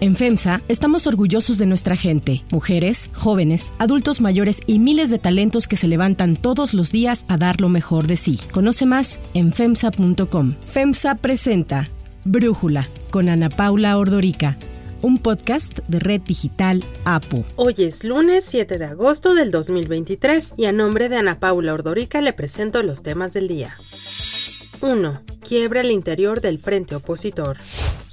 En FEMSA estamos orgullosos de nuestra gente, mujeres, jóvenes, adultos mayores y miles de talentos que se levantan todos los días a dar lo mejor de sí. Conoce más en FEMSA.com. FEMSA presenta Brújula con Ana Paula Ordorica un podcast de Red Digital APO. Hoy es lunes 7 de agosto del 2023 y a nombre de Ana Paula Ordorica le presento los temas del día. 1. Quiebra el interior del frente opositor.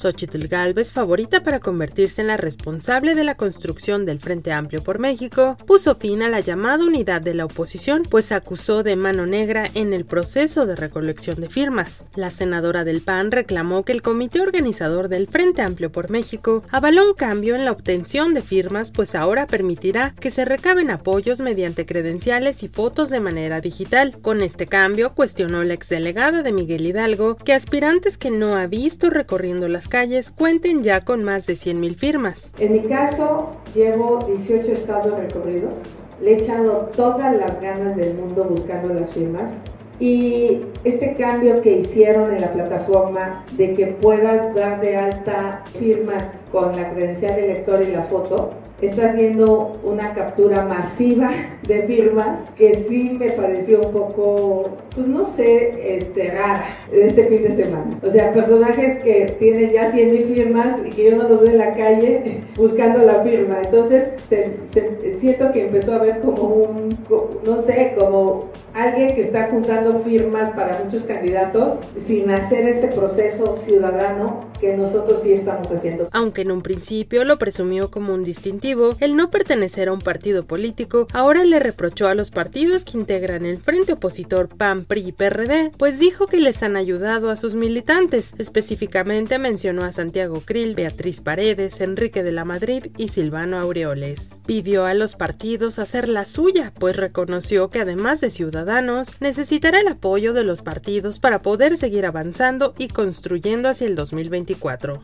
Xochitl Galvez, favorita para convertirse en la responsable de la construcción del Frente Amplio por México, puso fin a la llamada unidad de la oposición, pues acusó de mano negra en el proceso de recolección de firmas. La senadora del PAN reclamó que el comité organizador del Frente Amplio por México avaló un cambio en la obtención de firmas, pues ahora permitirá que se recaben apoyos mediante credenciales y fotos de manera digital. Con este cambio, cuestionó la exdelegada de Miguel Hidalgo que aspirantes que no ha visto recorriendo las calles cuenten ya con más de 100.000 firmas. En mi caso, llevo 18 estados recorridos. Le he echado todas las ganas del mundo buscando las firmas. Y este cambio que hicieron en la plataforma de que puedas dar de alta firmas con la credencial de lector y la foto, está haciendo una captura masiva de firmas que sí me pareció un poco, pues no sé, este, rara este fin de semana. O sea, personajes que tienen ya 100 mil firmas y que yo no los veo en la calle buscando la firma. Entonces, siento que empezó a ver como un, no sé, como alguien que está juntando firmas para muchos candidatos sin hacer este proceso ciudadano nosotros sí estamos haciendo. Aunque en un principio lo presumió como un distintivo, el no pertenecer a un partido político, ahora le reprochó a los partidos que integran el frente opositor PAN, PRI y PRD, pues dijo que les han ayudado a sus militantes. Específicamente mencionó a Santiago Krill, Beatriz Paredes, Enrique de la Madrid y Silvano Aureoles. Pidió a los partidos hacer la suya, pues reconoció que además de ciudadanos, necesitará el apoyo de los partidos para poder seguir avanzando y construyendo hacia el 2024.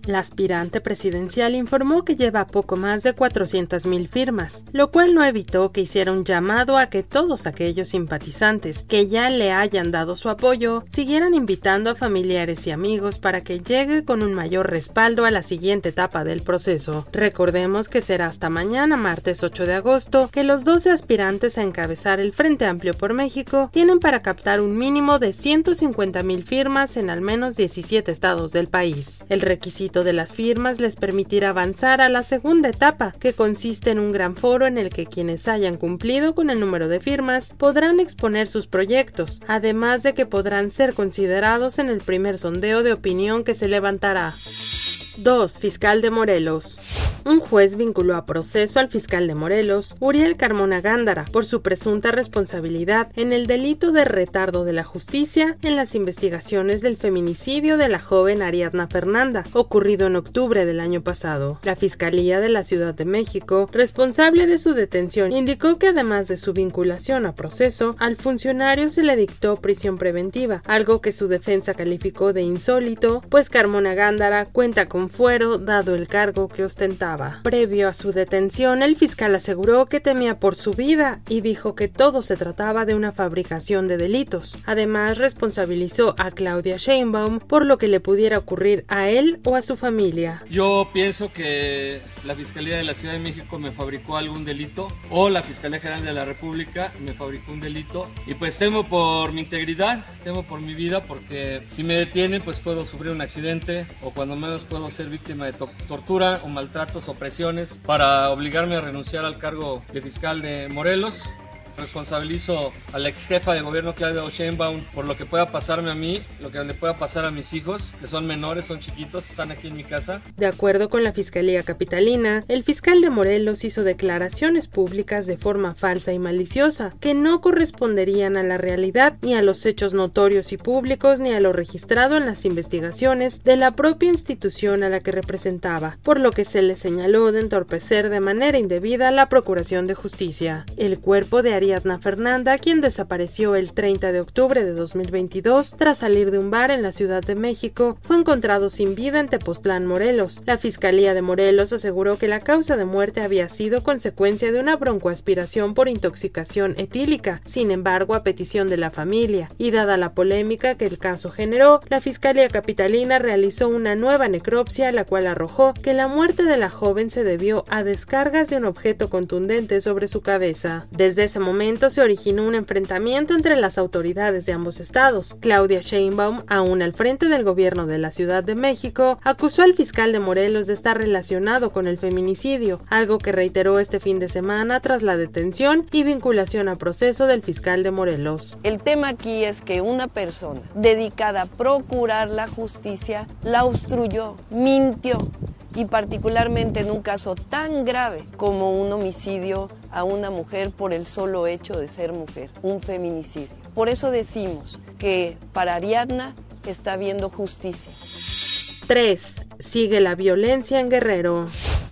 La aspirante presidencial informó que lleva poco más de 400.000 firmas, lo cual no evitó que hiciera un llamado a que todos aquellos simpatizantes que ya le hayan dado su apoyo siguieran invitando a familiares y amigos para que llegue con un mayor respaldo a la siguiente etapa del proceso. Recordemos que será hasta mañana, martes 8 de agosto, que los 12 aspirantes a encabezar el Frente Amplio por México tienen para captar un mínimo de 150.000 firmas en al menos 17 estados del país. El requisito de las firmas les permitirá avanzar a la segunda etapa, que consiste en un gran foro en el que quienes hayan cumplido con el número de firmas podrán exponer sus proyectos, además de que podrán ser considerados en el primer sondeo de opinión que se levantará. 2. Fiscal de Morelos. Un juez vinculó a proceso al fiscal de Morelos, Uriel Carmona Gándara, por su presunta responsabilidad en el delito de retardo de la justicia en las investigaciones del feminicidio de la joven Ariadna Fernanda, ocurrido en octubre del año pasado. La Fiscalía de la Ciudad de México, responsable de su detención, indicó que además de su vinculación a proceso, al funcionario se le dictó prisión preventiva, algo que su defensa calificó de insólito, pues Carmona Gándara cuenta con fuero dado el cargo que ostentaba. Previo a su detención, el fiscal aseguró que temía por su vida y dijo que todo se trataba de una fabricación de delitos. Además, responsabilizó a Claudia Sheinbaum por lo que le pudiera ocurrir a él o a su familia. Yo pienso que la Fiscalía de la Ciudad de México me fabricó algún delito o la Fiscalía General de la República me fabricó un delito y pues temo por mi integridad, temo por mi vida porque si me detienen pues puedo sufrir un accidente o cuando menos puedo ser víctima de tortura o maltratos o presiones para obligarme a renunciar al cargo de fiscal de Morelos responsabilizo a la ex jefa de gobierno Claudia Sheinbaum por lo que pueda pasarme a mí, lo que le pueda pasar a mis hijos, que son menores, son chiquitos, están aquí en mi casa. De acuerdo con la Fiscalía Capitalina, el fiscal de Morelos hizo declaraciones públicas de forma falsa y maliciosa, que no corresponderían a la realidad ni a los hechos notorios y públicos ni a lo registrado en las investigaciones de la propia institución a la que representaba, por lo que se le señaló de entorpecer de manera indebida la Procuración de Justicia. El cuerpo de Fernanda, quien desapareció el 30 de octubre de 2022 tras salir de un bar en la Ciudad de México, fue encontrado sin vida en Tepoztlán, Morelos. La Fiscalía de Morelos aseguró que la causa de muerte había sido consecuencia de una broncoaspiración por intoxicación etílica. Sin embargo, a petición de la familia y dada la polémica que el caso generó, la Fiscalía Capitalina realizó una nueva necropsia, la cual arrojó que la muerte de la joven se debió a descargas de un objeto contundente sobre su cabeza. Desde ese momento se originó un enfrentamiento entre las autoridades de ambos estados. Claudia Sheinbaum, aún al frente del gobierno de la Ciudad de México, acusó al fiscal de Morelos de estar relacionado con el feminicidio, algo que reiteró este fin de semana tras la detención y vinculación a proceso del fiscal de Morelos. El tema aquí es que una persona dedicada a procurar la justicia la obstruyó, mintió y particularmente en un caso tan grave como un homicidio a una mujer por el solo hecho de ser mujer, un feminicidio. Por eso decimos que para Ariadna está habiendo justicia. 3. Sigue la violencia en Guerrero.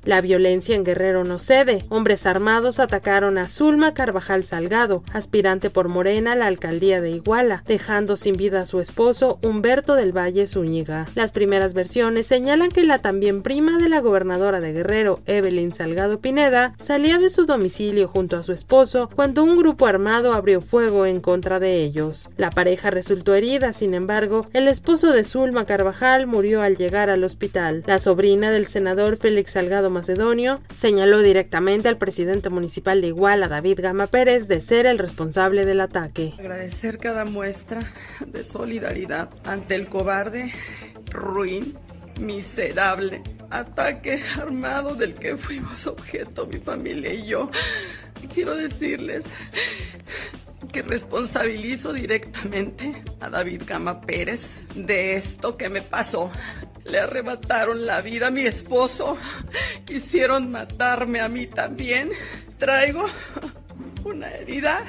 La violencia en Guerrero no cede. Hombres armados atacaron a Zulma Carvajal Salgado, aspirante por Morena a la alcaldía de Iguala, dejando sin vida a su esposo Humberto del Valle Zúñiga. Las primeras versiones señalan que la también prima de la gobernadora de Guerrero, Evelyn Salgado Pineda, salía de su domicilio junto a su esposo cuando un grupo armado abrió fuego en contra de ellos. La pareja resultó herida, sin embargo, el esposo de Zulma Carvajal murió al llegar al hospital. La sobrina del senador Félix Salgado Macedonio, señaló directamente al presidente municipal de Iguala, David Gama Pérez, de ser el responsable del ataque. Agradecer cada muestra de solidaridad ante el cobarde, ruin, miserable ataque armado del que fuimos objeto mi familia y yo. Quiero decirles que responsabilizo directamente a David Gama Pérez de esto que me pasó. Le arrebataron la vida a mi esposo. Quisieron matarme a mí también. Traigo una herida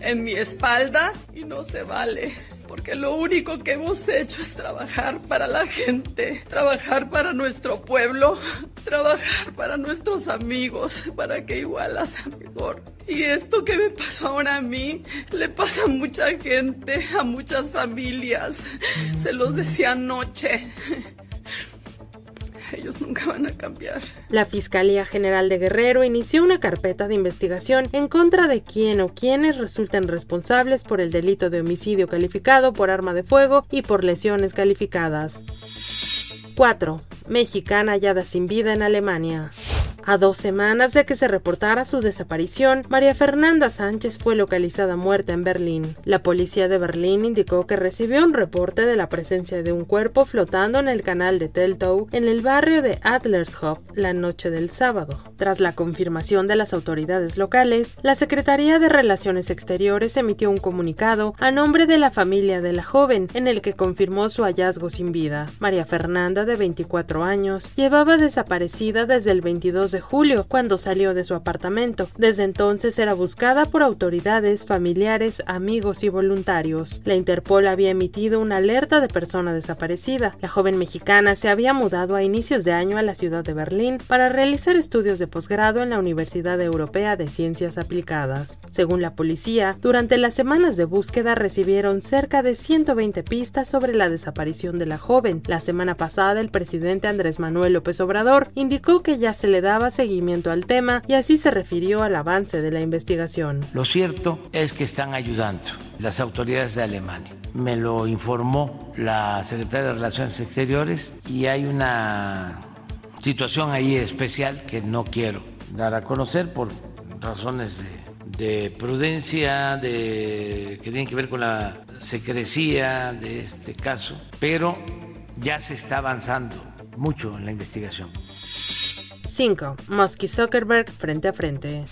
en mi espalda y no se vale porque lo único que hemos hecho es trabajar para la gente, trabajar para nuestro pueblo, trabajar para nuestros amigos, para que Iguala sea mejor. Y esto que me pasó ahora a mí, le pasa a mucha gente, a muchas familias. Se los decía anoche ellos nunca van a cambiar. La Fiscalía General de Guerrero inició una carpeta de investigación en contra de quien o quienes resulten responsables por el delito de homicidio calificado por arma de fuego y por lesiones calificadas. 4. Mexicana hallada sin vida en Alemania. A dos semanas de que se reportara su desaparición, María Fernanda Sánchez fue localizada muerta en Berlín. La policía de Berlín indicó que recibió un reporte de la presencia de un cuerpo flotando en el canal de Teltow en el barrio de Adlershof la noche del sábado. Tras la confirmación de las autoridades locales, la Secretaría de Relaciones Exteriores emitió un comunicado a nombre de la familia de la joven en el que confirmó su hallazgo sin vida. María Fernanda, de 24 años, llevaba desaparecida desde el 22 de julio, cuando salió de su apartamento. Desde entonces era buscada por autoridades, familiares, amigos y voluntarios. La Interpol había emitido una alerta de persona desaparecida. La joven mexicana se había mudado a inicios de año a la ciudad de Berlín para realizar estudios de posgrado en la Universidad Europea de Ciencias Aplicadas. Según la policía, durante las semanas de búsqueda recibieron cerca de 120 pistas sobre la desaparición de la joven. La semana pasada, el presidente Andrés Manuel López Obrador indicó que ya se le daba seguimiento al tema y así se refirió al avance de la investigación. Lo cierto es que están ayudando las autoridades de Alemania. Me lo informó la secretaria de Relaciones Exteriores y hay una situación ahí especial que no quiero dar a conocer por razones de, prudencia, de, que tienen que ver con la secrecía de este caso, pero ya se está avanzando mucho en la investigación. 5. Musk y Zuckerberg frente a frente.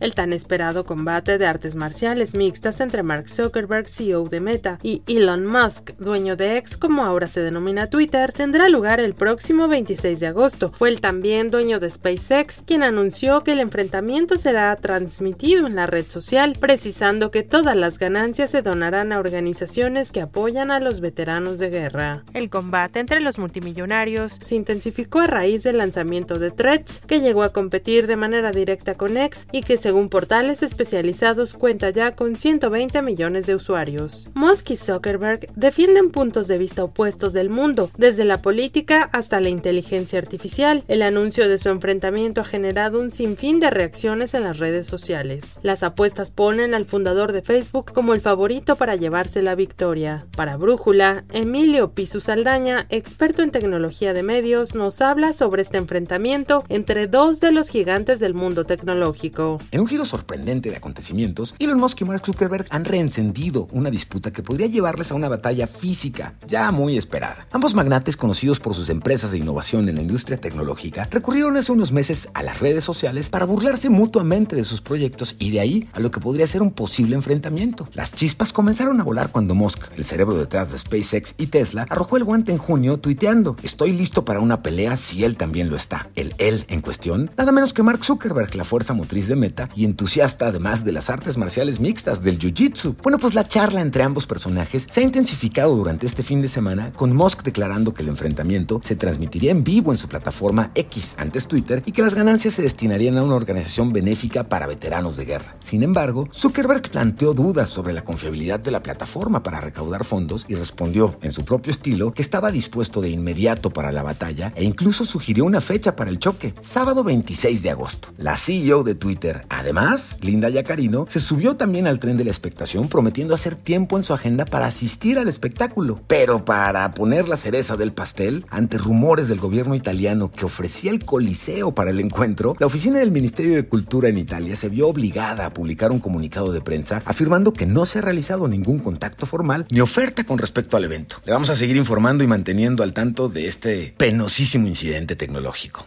El tan esperado combate de artes marciales mixtas entre Mark Zuckerberg, CEO de Meta, y Elon Musk, dueño de X como ahora se denomina Twitter, tendrá lugar el próximo 26 de agosto. Fue el también dueño de SpaceX quien anunció que el enfrentamiento será transmitido en la red social, precisando que todas las ganancias se donarán a organizaciones que apoyan a los veteranos de guerra. El combate entre los multimillonarios se intensificó a raíz del lanzamiento de Threads Que llegó a competir de manera directa con X y que según portales especializados cuenta ya con 120 millones de usuarios. Musk y Zuckerberg defienden puntos de vista opuestos del mundo, desde la política hasta la inteligencia artificial. El anuncio de su enfrentamiento ha generado un sinfín de reacciones en las redes sociales. Las apuestas ponen al fundador de Facebook como el favorito para llevarse la victoria. Para Brújula, Emilio Pisu Saldaña, experto en tecnología de medios, nos habla sobre este enfrentamiento entre dos de los gigantes del mundo tecnológico. En un giro sorprendente de acontecimientos, Elon Musk y Mark Zuckerberg han reencendido una disputa que podría llevarles a una batalla física ya muy esperada. Ambos magnates, conocidos por sus empresas de innovación en la industria tecnológica, recurrieron hace unos meses a las redes sociales para burlarse mutuamente de sus proyectos y de ahí a lo que podría ser un posible enfrentamiento. Las chispas comenzaron a volar cuando Musk, el cerebro detrás de SpaceX y Tesla, arrojó el guante en junio tuiteando, estoy listo para una pelea si él también lo está. El él en cuestión, nada menos que Mark Zuckerberg, la fuerza motriz de Meta y entusiasta además de las artes marciales mixtas del Jiu-Jitsu. Bueno, pues la charla entre ambos personajes se ha intensificado durante este fin de semana con Musk declarando que el enfrentamiento se transmitiría en vivo en su plataforma X, antes Twitter, y que las ganancias se destinarían a una organización benéfica para veteranos de guerra. Sin embargo, Zuckerberg planteó dudas sobre la confiabilidad de la plataforma para recaudar fondos y respondió, en su propio estilo, que estaba dispuesto de inmediato para la batalla e incluso sugirió una fecha para el choque, sábado 26 de agosto. La CEO de Twitter, además, Linda Yacarino, se subió también al tren de la expectación prometiendo hacer tiempo en su agenda para asistir al espectáculo. Pero para poner la cereza del pastel, ante rumores del gobierno italiano que ofrecía el coliseo para el encuentro, la oficina del Ministerio de Cultura en Italia se vio obligada a publicar un comunicado de prensa afirmando que no se ha realizado ningún contacto formal ni oferta con respecto al evento. Le vamos a seguir informando y manteniendo al tanto de este penosísimo incidente tecnológico.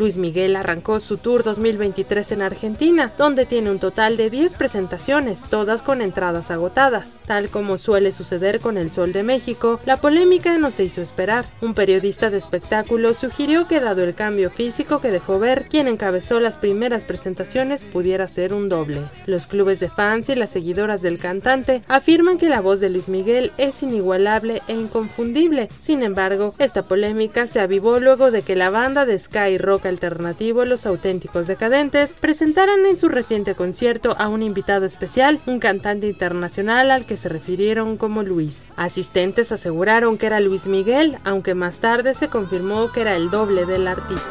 Luis Miguel arrancó su tour 2023 en Argentina, donde tiene un total de 10 presentaciones, todas con entradas agotadas. Tal como suele suceder con El Sol de México, la polémica no se hizo esperar. Un periodista de espectáculos sugirió que dado el cambio físico que dejó ver, quien encabezó las primeras presentaciones pudiera ser un doble. Los clubes de fans y las seguidoras del cantante afirman que la voz de Luis Miguel es inigualable e inconfundible. Sin embargo, esta polémica se avivó luego de que la banda de Sky Rock alternativo Los Auténticos Decadentes presentaran en su reciente concierto a un invitado especial, un cantante internacional al que se refirieron como Luis. Asistentes aseguraron que era Luis Miguel, aunque más tarde se confirmó que era el doble del artista.